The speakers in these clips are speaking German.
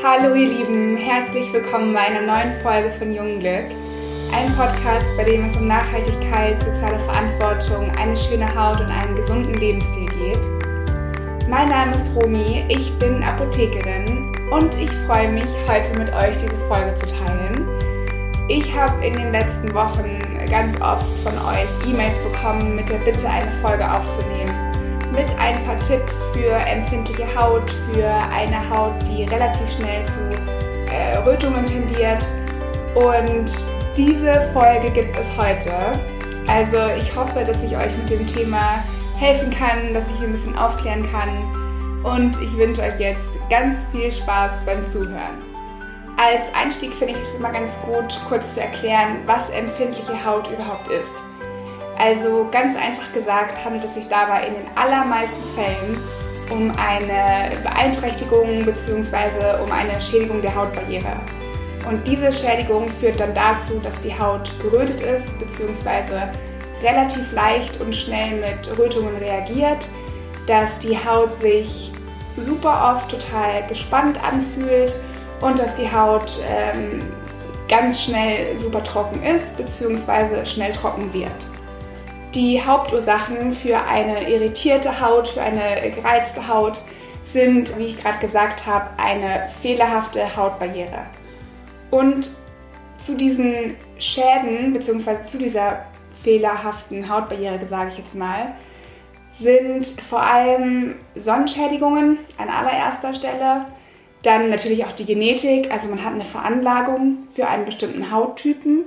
Hallo ihr Lieben, herzlich willkommen bei einer neuen Folge von Jungglück. Ein Podcast, bei dem es um Nachhaltigkeit, soziale Verantwortung, eine schöne Haut und einen gesunden Lebensstil geht. Mein Name ist Romi, ich bin Apothekerin und ich freue mich, heute mit euch diese Folge zu teilen. Ich habe in den letzten Wochen ganz oft von euch E-Mails bekommen mit der Bitte, eine Folge aufzunehmen mit ein paar Tipps für empfindliche Haut, für eine Haut, die relativ schnell zu äh, Rötungen tendiert. Und diese Folge gibt es heute. Also ich hoffe, dass ich euch mit dem Thema helfen kann, dass ich ein bisschen aufklären kann. Und ich wünsche euch jetzt ganz viel Spaß beim Zuhören. Als Einstieg finde ich es immer ganz gut, kurz zu erklären, was empfindliche Haut überhaupt ist. Also ganz einfach gesagt handelt es sich dabei in den allermeisten Fällen um eine Beeinträchtigung bzw. um eine Schädigung der Hautbarriere. Und diese Schädigung führt dann dazu, dass die Haut gerötet ist bzw. relativ leicht und schnell mit Rötungen reagiert, dass die Haut sich super oft total gespannt anfühlt und dass die Haut ähm, ganz schnell super trocken ist bzw. schnell trocken wird. Die Hauptursachen für eine irritierte Haut, für eine gereizte Haut sind, wie ich gerade gesagt habe, eine fehlerhafte Hautbarriere. Und zu diesen Schäden bzw. zu dieser fehlerhaften Hautbarriere, sage ich jetzt mal, sind vor allem Sonnenschädigungen an allererster Stelle, dann natürlich auch die Genetik, also man hat eine Veranlagung für einen bestimmten Hauttypen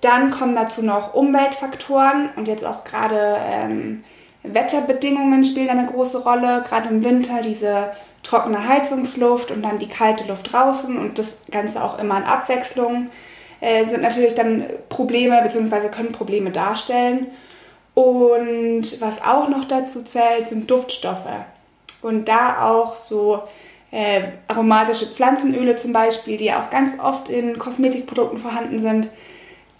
dann kommen dazu noch Umweltfaktoren und jetzt auch gerade ähm, Wetterbedingungen spielen eine große Rolle. Gerade im Winter diese trockene Heizungsluft und dann die kalte Luft draußen und das Ganze auch immer in Abwechslung äh, sind natürlich dann Probleme bzw. können Probleme darstellen. Und was auch noch dazu zählt, sind Duftstoffe. Und da auch so äh, aromatische Pflanzenöle zum Beispiel, die ja auch ganz oft in Kosmetikprodukten vorhanden sind,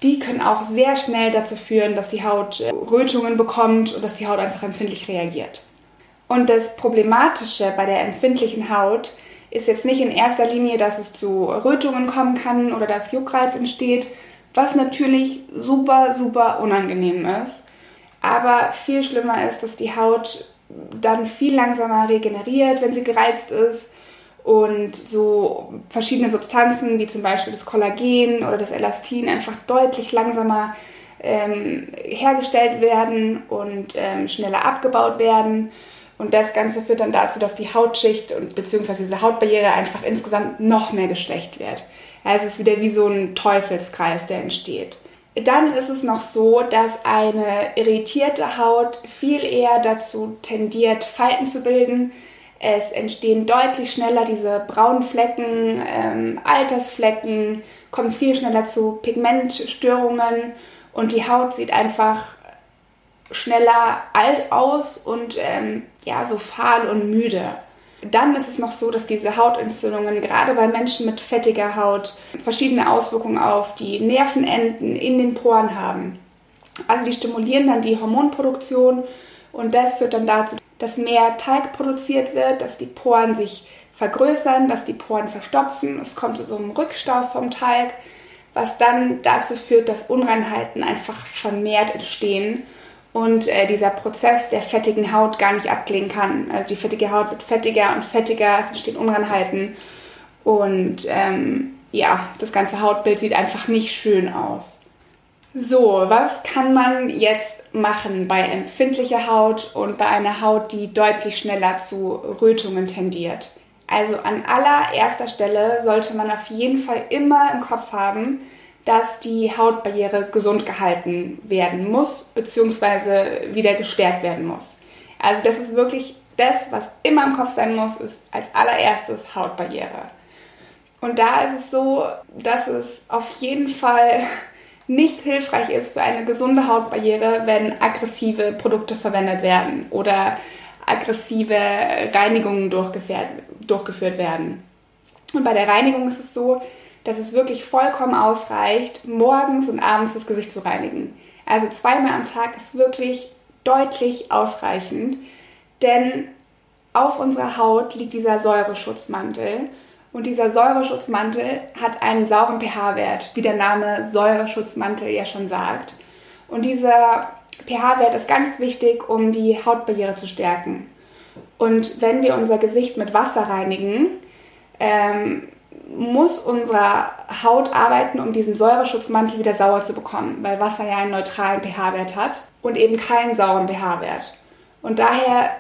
die können auch sehr schnell dazu führen, dass die Haut äh, Rötungen bekommt und dass die Haut einfach empfindlich reagiert. Und das Problematische bei der empfindlichen Haut ist jetzt nicht in erster Linie, dass es zu Rötungen kommen kann oder dass Juckreiz entsteht, was natürlich super, super unangenehm ist. Aber viel schlimmer ist, dass die Haut dann viel langsamer regeneriert, wenn sie gereizt ist und so verschiedene Substanzen wie zum Beispiel das Kollagen oder das Elastin einfach deutlich langsamer ähm, hergestellt werden und ähm, schneller abgebaut werden. Und das Ganze führt dann dazu, dass die Hautschicht und beziehungsweise diese Hautbarriere einfach insgesamt noch mehr geschwächt wird. Also es ist wieder wie so ein Teufelskreis, der entsteht. Dann ist es noch so, dass eine irritierte Haut viel eher dazu tendiert, Falten zu bilden, es entstehen deutlich schneller diese braunen Flecken, ähm, Altersflecken, kommt viel schneller zu Pigmentstörungen und die Haut sieht einfach schneller alt aus und ähm, ja, so fahl und müde. Dann ist es noch so, dass diese Hautentzündungen gerade bei Menschen mit fettiger Haut verschiedene Auswirkungen auf die Nervenenden in den Poren haben. Also die stimulieren dann die Hormonproduktion und das führt dann dazu, dass mehr Teig produziert wird, dass die Poren sich vergrößern, dass die Poren verstopfen. Es kommt zu so einem Rückstau vom Teig, was dann dazu führt, dass Unreinheiten einfach vermehrt entstehen und äh, dieser Prozess der fettigen Haut gar nicht abklingen kann. Also die fettige Haut wird fettiger und fettiger, es entstehen Unreinheiten und ähm, ja, das ganze Hautbild sieht einfach nicht schön aus. So, was kann man jetzt machen bei empfindlicher Haut und bei einer Haut, die deutlich schneller zu Rötungen tendiert? Also an allererster Stelle sollte man auf jeden Fall immer im Kopf haben, dass die Hautbarriere gesund gehalten werden muss bzw. wieder gestärkt werden muss. Also das ist wirklich das, was immer im Kopf sein muss, ist als allererstes Hautbarriere. Und da ist es so, dass es auf jeden Fall nicht hilfreich ist für eine gesunde Hautbarriere, wenn aggressive Produkte verwendet werden oder aggressive Reinigungen durchgeführt werden. Und bei der Reinigung ist es so, dass es wirklich vollkommen ausreicht, morgens und abends das Gesicht zu reinigen. Also zweimal am Tag ist wirklich deutlich ausreichend, denn auf unserer Haut liegt dieser Säureschutzmantel Und dieser Säureschutzmantel hat einen sauren pH-Wert, wie der Name Säureschutzmantel ja schon sagt. Und dieser pH-Wert ist ganz wichtig, um die Hautbarriere zu stärken. Und wenn wir unser Gesicht mit Wasser reinigen, ähm, muss unsere Haut arbeiten, um diesen Säureschutzmantel wieder sauer zu bekommen, weil Wasser ja einen neutralen pH-Wert hat und eben keinen sauren pH-Wert. Und daher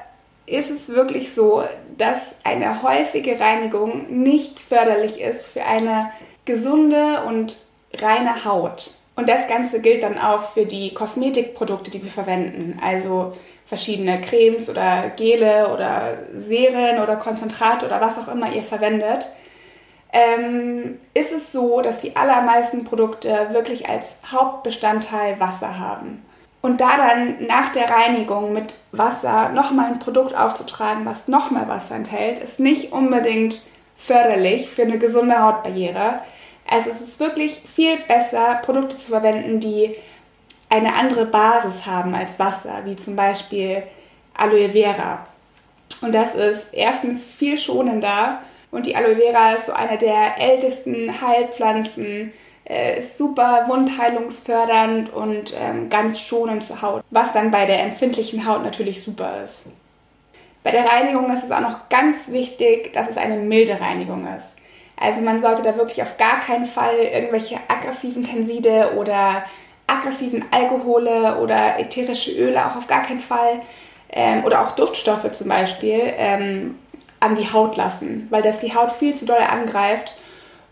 ist es wirklich so, dass eine häufige Reinigung nicht förderlich ist für eine gesunde und reine Haut. Und das Ganze gilt dann auch für die Kosmetikprodukte, die wir verwenden. Also verschiedene Cremes oder Gele oder Serien oder Konzentrate oder was auch immer ihr verwendet. Ähm, ist es so, dass die allermeisten Produkte wirklich als Hauptbestandteil Wasser haben. Und da dann nach der Reinigung mit Wasser nochmal ein Produkt aufzutragen, was nochmal Wasser enthält, ist nicht unbedingt förderlich für eine gesunde Hautbarriere. Also es ist wirklich viel besser, Produkte zu verwenden, die eine andere Basis haben als Wasser, wie zum Beispiel Aloe Vera. Und das ist erstens viel schonender und die Aloe Vera ist so eine der ältesten Heilpflanzen, äh, super wundheilungsfördernd und ähm, ganz schonend zur Haut, was dann bei der empfindlichen Haut natürlich super ist. Bei der Reinigung ist es auch noch ganz wichtig, dass es eine milde Reinigung ist. Also man sollte da wirklich auf gar keinen Fall irgendwelche aggressiven Tenside oder aggressiven Alkohole oder ätherische Öle auch auf gar keinen Fall ähm, oder auch Duftstoffe zum Beispiel ähm, an die Haut lassen, weil das die Haut viel zu doll angreift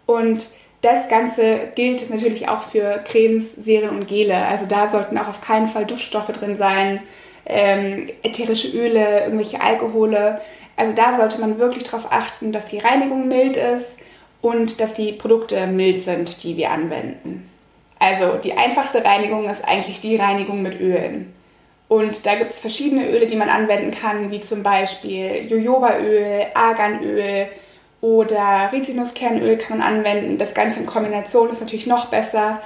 und das Ganze gilt natürlich auch für Cremes, Serien und Gele. Also da sollten auch auf keinen Fall Duftstoffe drin sein, ähm, ätherische Öle, irgendwelche Alkohole. Also da sollte man wirklich darauf achten, dass die Reinigung mild ist und dass die Produkte mild sind, die wir anwenden. Also die einfachste Reinigung ist eigentlich die Reinigung mit Ölen. Und da gibt es verschiedene Öle, die man anwenden kann, wie zum Beispiel Jojobaöl, Arganöl oder Rizinuskernöl kann man anwenden. Das Ganze in Kombination ist natürlich noch besser.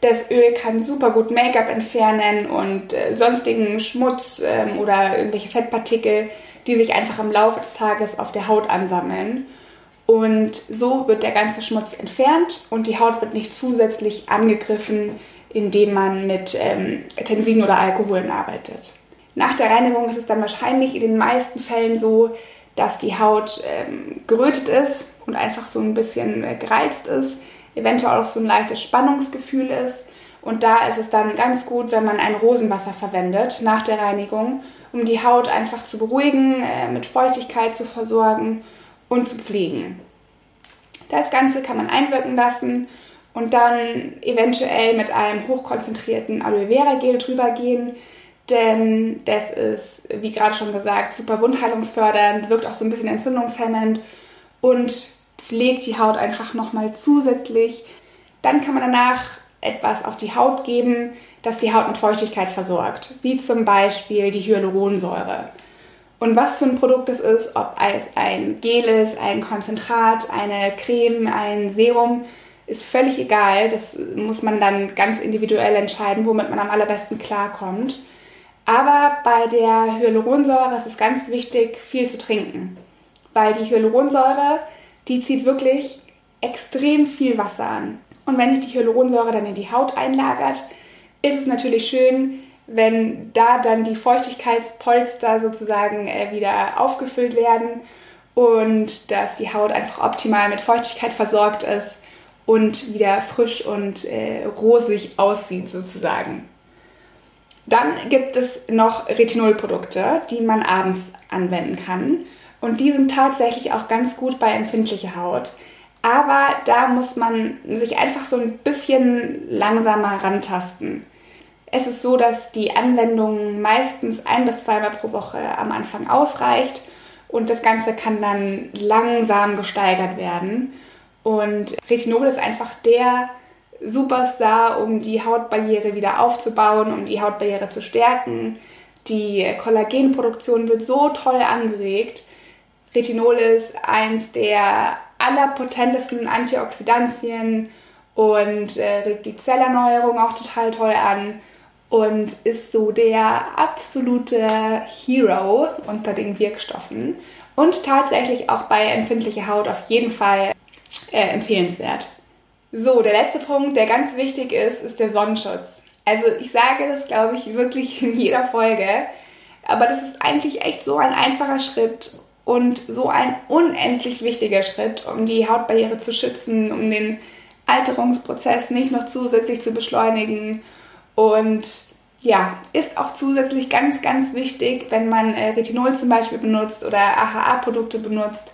Das Öl kann super gut Make-up entfernen und äh, sonstigen Schmutz ähm, oder irgendwelche Fettpartikel, die sich einfach im Laufe des Tages auf der Haut ansammeln. Und so wird der ganze Schmutz entfernt und die Haut wird nicht zusätzlich angegriffen, indem man mit ähm, Tensiden oder Alkoholen arbeitet. Nach der Reinigung ist es dann wahrscheinlich in den meisten Fällen so, dass die Haut ähm, gerötet ist und einfach so ein bisschen äh, gereizt ist, eventuell auch so ein leichtes Spannungsgefühl ist. Und da ist es dann ganz gut, wenn man ein Rosenwasser verwendet nach der Reinigung, um die Haut einfach zu beruhigen, äh, mit Feuchtigkeit zu versorgen und zu pflegen. Das Ganze kann man einwirken lassen und dann eventuell mit einem hochkonzentrierten Aloe Vera Gel drüber gehen, denn das ist, wie gerade schon gesagt, super wundheilungsfördernd, wirkt auch so ein bisschen entzündungshemmend und pflegt die Haut einfach nochmal zusätzlich. Dann kann man danach etwas auf die Haut geben, das die Haut mit Feuchtigkeit versorgt, wie zum Beispiel die Hyaluronsäure. Und was für ein Produkt es ist, ob es ein Gel ist, ein Konzentrat, eine Creme, ein Serum, ist völlig egal. Das muss man dann ganz individuell entscheiden, womit man am allerbesten klarkommt. Aber bei der Hyaluronsäure ist es ganz wichtig, viel zu trinken. Weil die Hyaluronsäure, die zieht wirklich extrem viel Wasser an. Und wenn sich die Hyaluronsäure dann in die Haut einlagert, ist es natürlich schön, wenn da dann die Feuchtigkeitspolster sozusagen äh, wieder aufgefüllt werden und dass die Haut einfach optimal mit Feuchtigkeit versorgt ist und wieder frisch und äh, rosig aussieht sozusagen. Dann gibt es noch Retinolprodukte, die man abends anwenden kann. Und die sind tatsächlich auch ganz gut bei empfindlicher Haut. Aber da muss man sich einfach so ein bisschen langsamer rantasten. Es ist so, dass die Anwendung meistens ein bis zweimal pro Woche am Anfang ausreicht und das Ganze kann dann langsam gesteigert werden. Und Retinol ist einfach der Superstar, um die Hautbarriere wieder aufzubauen, um die Hautbarriere zu stärken. Die Kollagenproduktion wird so toll angeregt. Retinol ist eins der allerpotentesten Antioxidantien und äh, regt die Zellerneuerung auch total toll an und ist so der absolute Hero unter den Wirkstoffen. und tatsächlich auch bei empfindlicher Haut auf jeden Fall äh, empfehlenswert. So, der letzte Punkt, der ganz wichtig ist, ist der Sonnenschutz. Also ich sage das, glaube ich, wirklich in jeder Folge, aber das ist eigentlich echt so ein einfacher Schritt und so ein unendlich wichtiger Schritt, um die Hautbarriere zu schützen, um den Alterungsprozess nicht noch zusätzlich zu beschleunigen und ja, ist auch zusätzlich ganz, ganz wichtig, wenn man äh, Retinol zum Beispiel benutzt oder AHA-Produkte benutzt,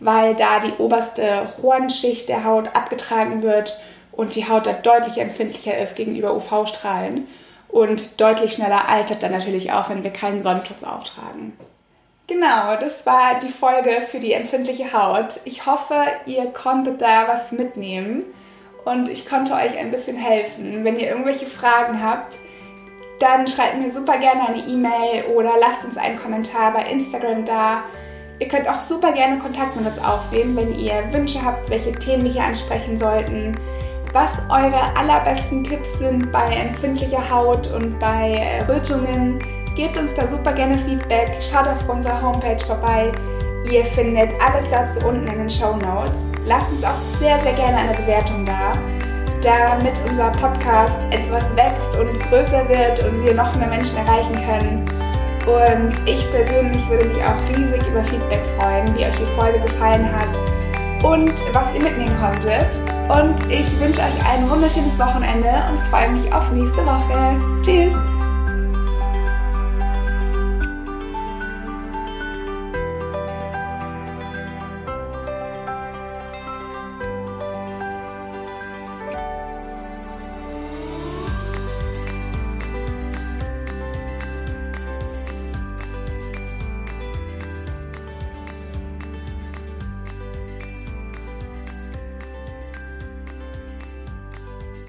weil da die oberste Hornschicht der Haut abgetragen wird und die Haut da deutlich empfindlicher ist gegenüber UV-Strahlen und deutlich schneller altert dann natürlich auch, wenn wir keinen Sonnenschutz auftragen. Genau, das war die Folge für die empfindliche Haut. Ich hoffe, ihr konntet da was mitnehmen und ich konnte euch ein bisschen helfen. Wenn ihr irgendwelche Fragen habt, dann schreibt mir super gerne eine E-Mail oder lasst uns einen Kommentar bei Instagram da. Ihr könnt auch super gerne Kontakt mit uns aufnehmen, wenn ihr Wünsche habt, welche Themen wir hier ansprechen sollten, was eure allerbesten Tipps sind bei empfindlicher Haut und bei Rötungen. Gebt uns da super gerne Feedback, schaut auf unserer Homepage vorbei. Ihr findet alles dazu unten in den Show Notes. Lasst uns auch sehr, sehr gerne eine Bewertung da damit unser Podcast etwas wächst und größer wird und wir noch mehr Menschen erreichen können. Und ich persönlich würde mich auch riesig über Feedback freuen, wie euch die Folge gefallen hat und was ihr mitnehmen konntet. Und ich wünsche euch ein wunderschönes Wochenende und freue mich auf nächste Woche. Tschüss!